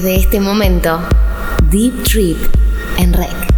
Desde este momento, Deep Trip en Rec.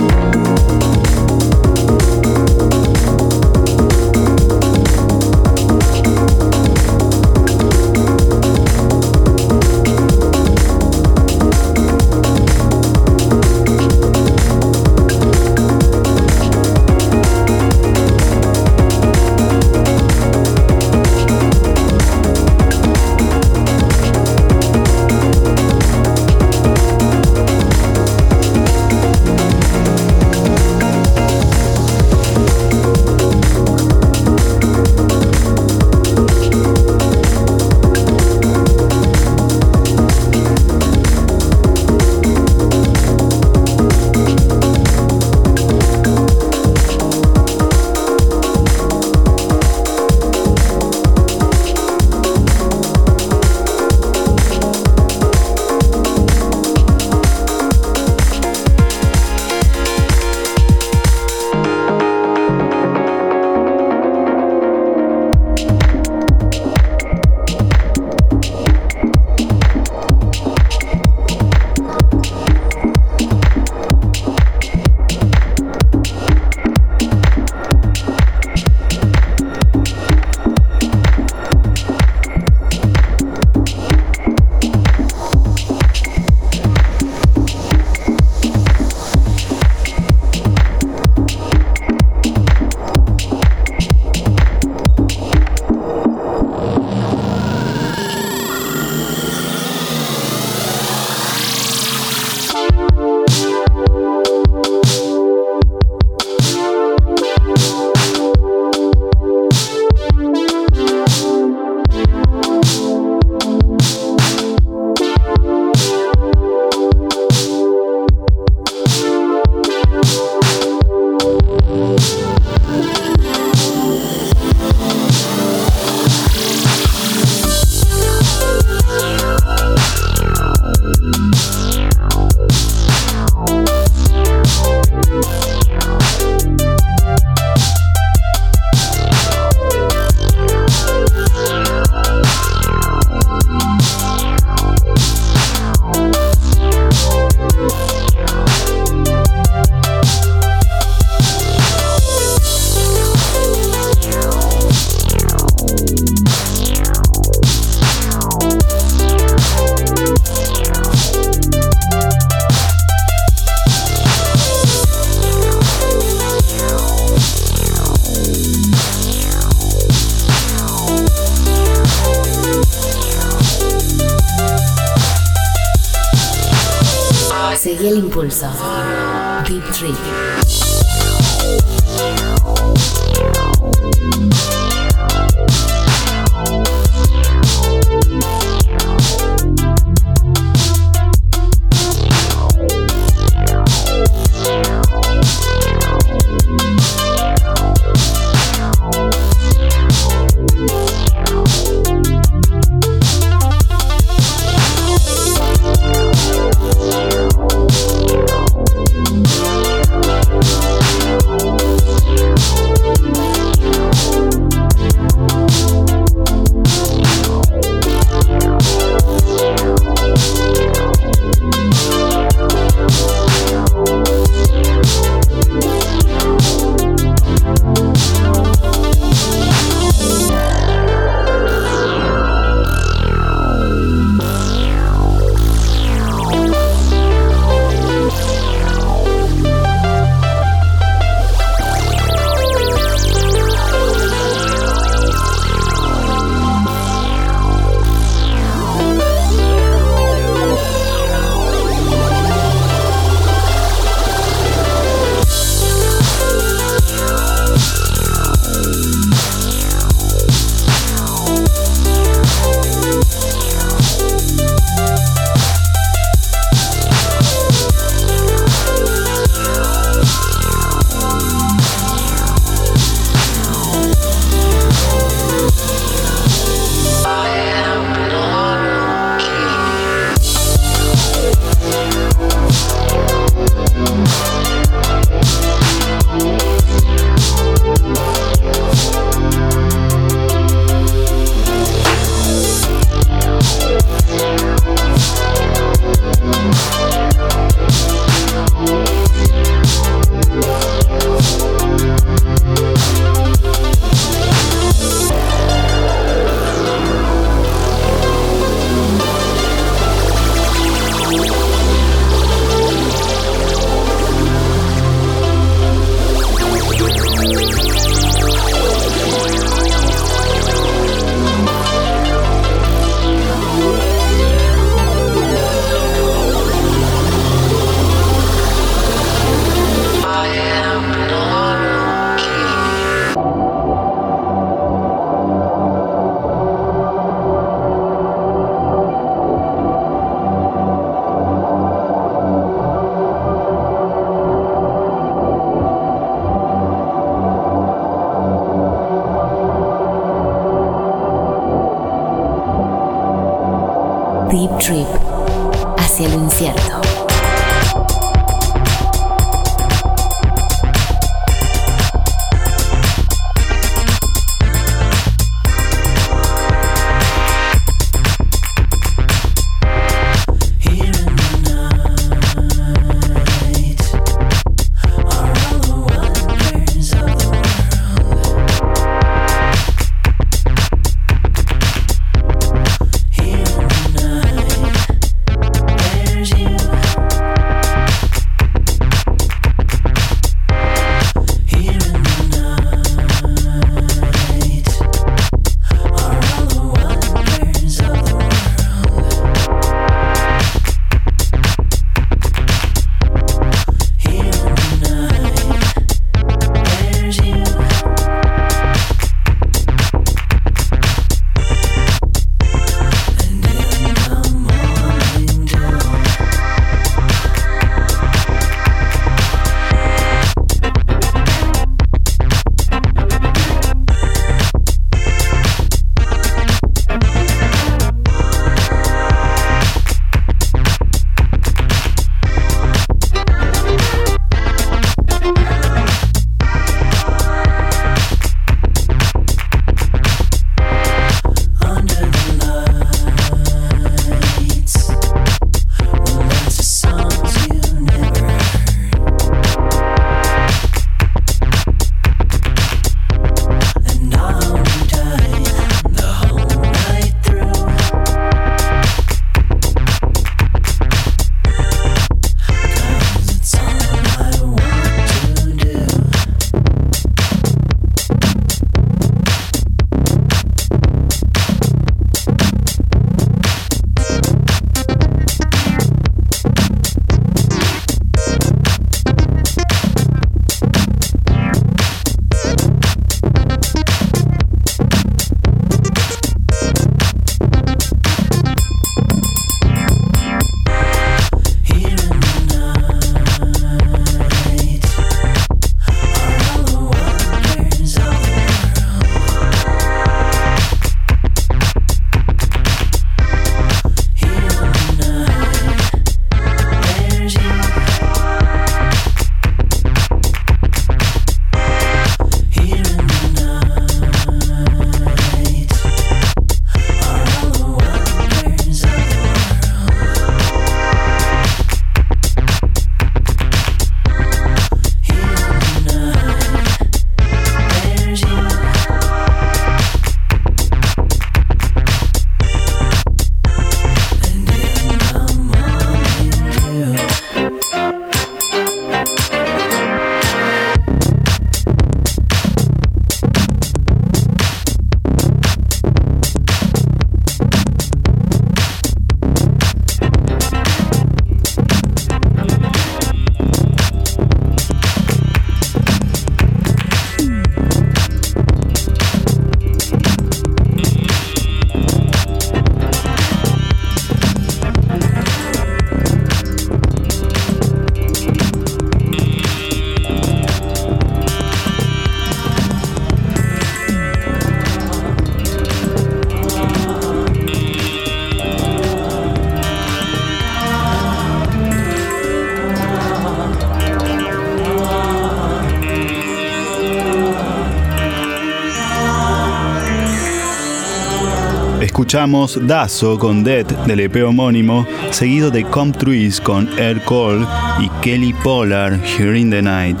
escuchamos Dazo con Dead del EP homónimo, seguido de Come Trees con Air Cole y Kelly Polar Here in the Night.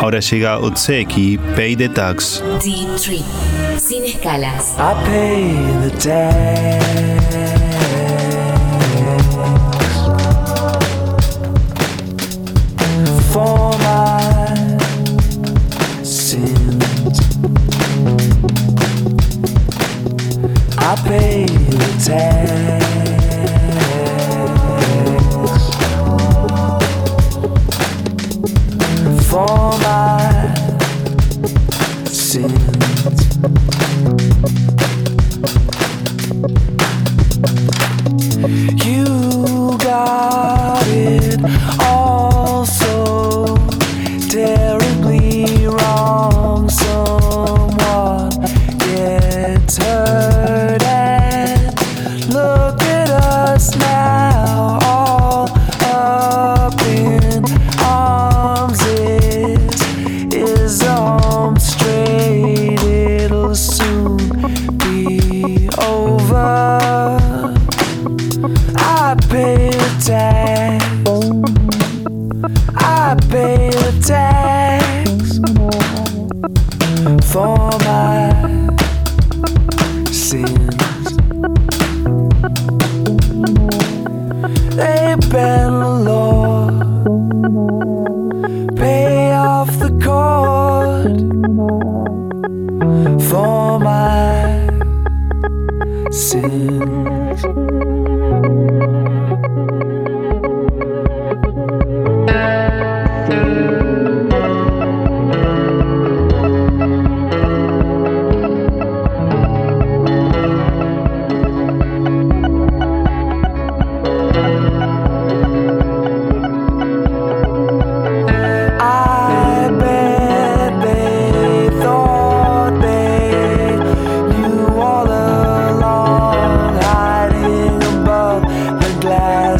Ahora llega Otseki, Pay the Tax. Deep Tree, sin escalas. I pay the tax. I pay the tax for my sins.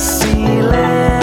ceiling.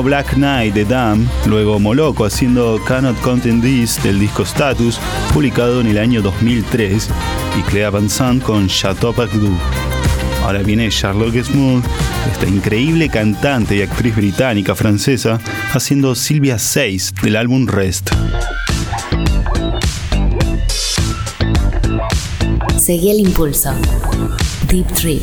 Black Knight de Dam, luego Moloco haciendo Cannot Contain This del disco Status, publicado en el año 2003, y Clea Van Sant con Chateau Pacdou. Ahora viene Charlotte Smooth, esta increíble cantante y actriz británica francesa, haciendo Silvia 6 del álbum Rest. Seguí el impulso. Deep Trip.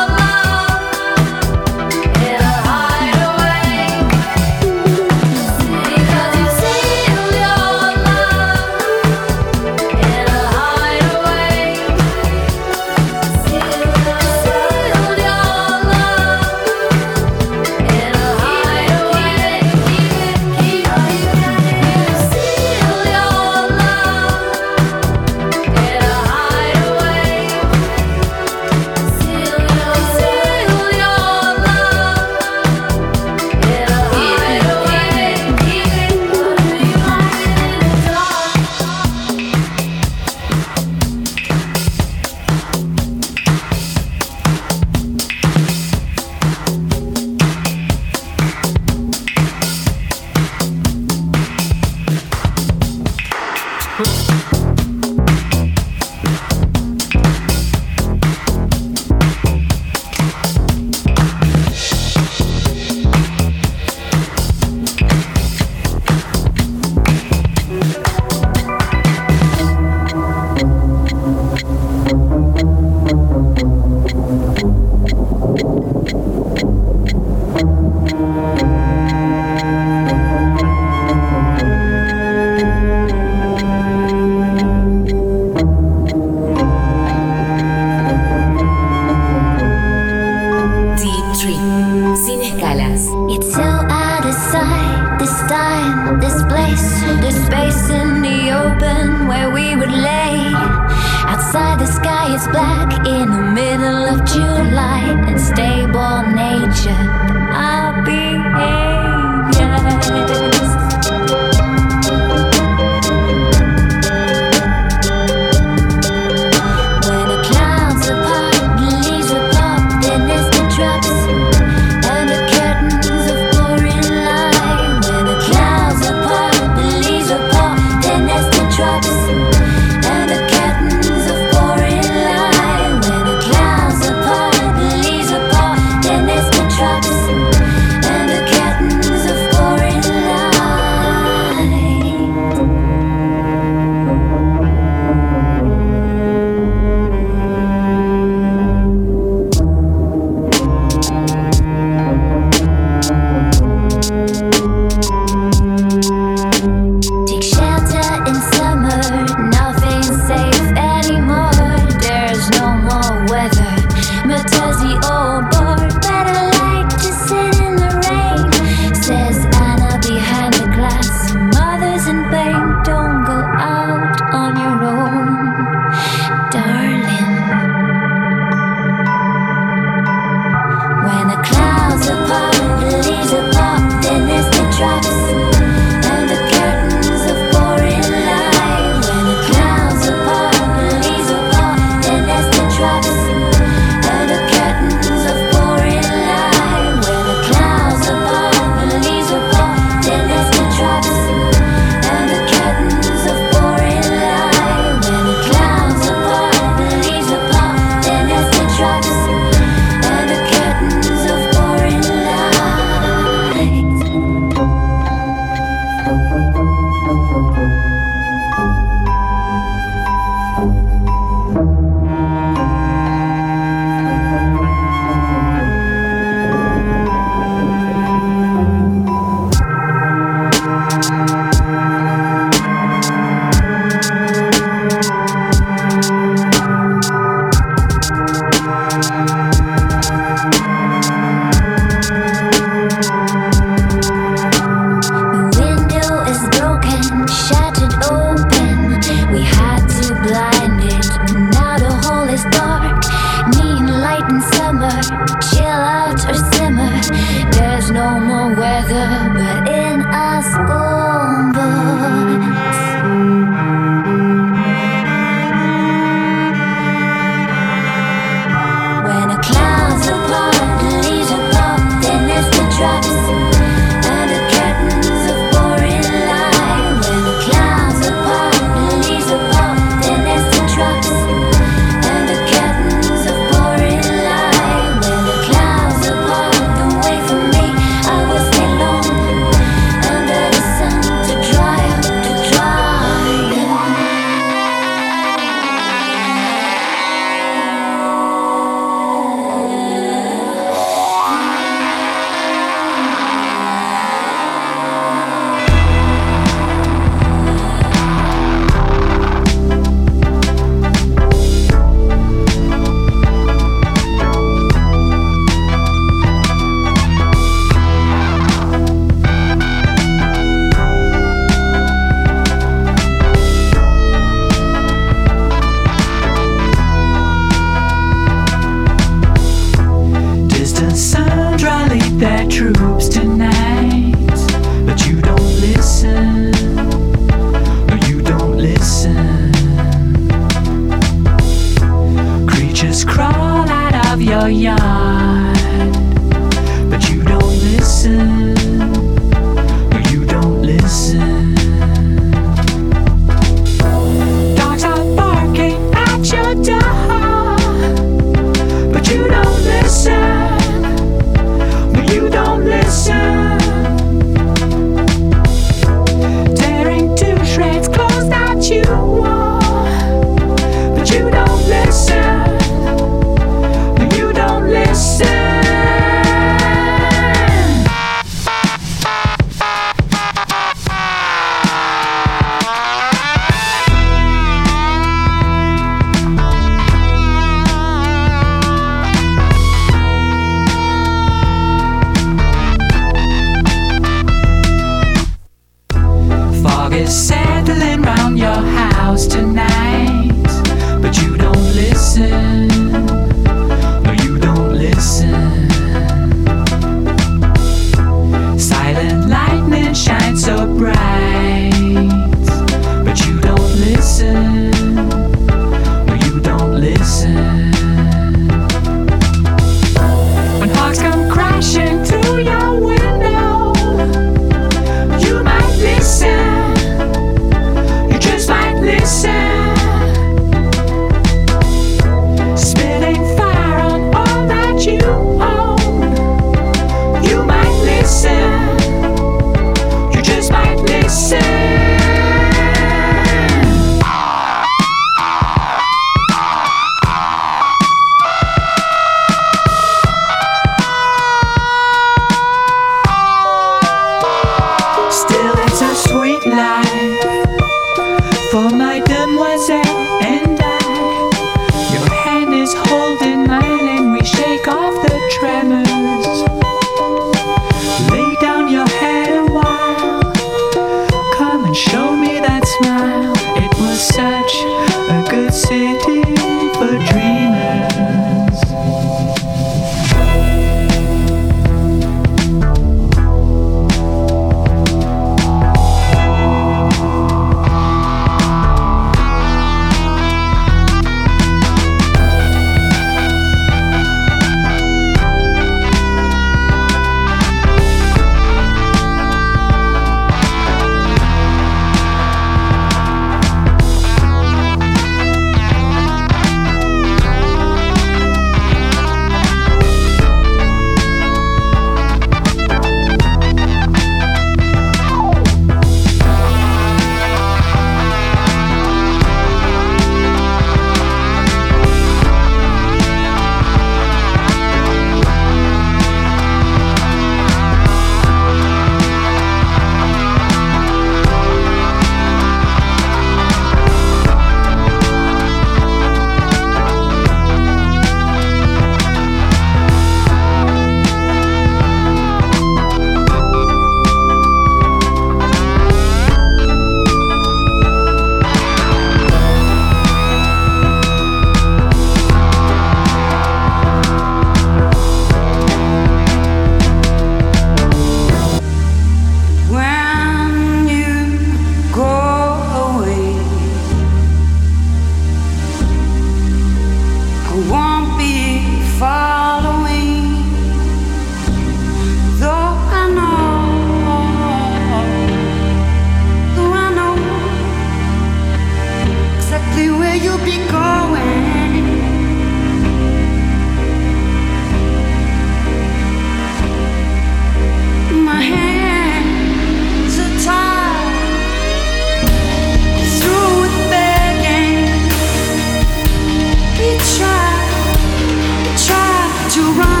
To run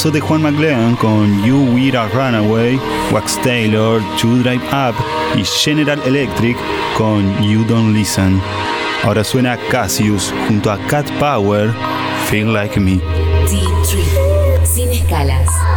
discazo de Juan McLean con You We're a Runaway, Wax Taylor, To Drive Up y General Electric con You Don't Listen. Ahora suena Cassius junto a Cat Power, Feel Like Me. Sin escalas.